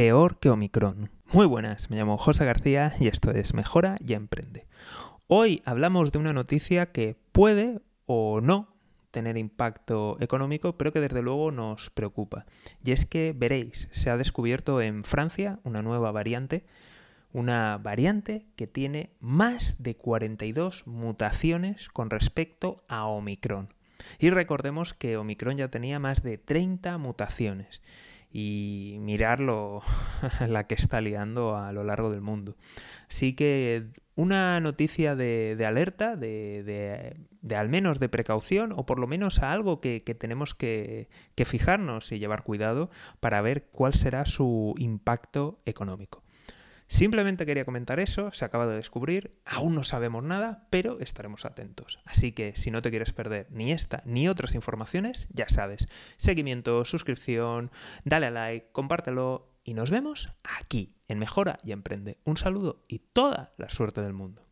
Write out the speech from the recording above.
peor que Omicron. Muy buenas, me llamo José García y esto es Mejora y Emprende. Hoy hablamos de una noticia que puede o no tener impacto económico, pero que desde luego nos preocupa. Y es que veréis, se ha descubierto en Francia una nueva variante, una variante que tiene más de 42 mutaciones con respecto a Omicron. Y recordemos que Omicron ya tenía más de 30 mutaciones y mirarlo la que está liando a lo largo del mundo. Así que una noticia de, alerta, de, al menos de precaución, o por lo menos a algo que, tenemos que, que fijarnos y llevar cuidado para ver cuál será su impacto económico. Simplemente quería comentar eso, se acaba de descubrir, aún no sabemos nada, pero estaremos atentos. Así que si no te quieres perder ni esta ni otras informaciones, ya sabes, seguimiento, suscripción, dale a like, compártelo y nos vemos aquí en Mejora y Emprende. Un saludo y toda la suerte del mundo.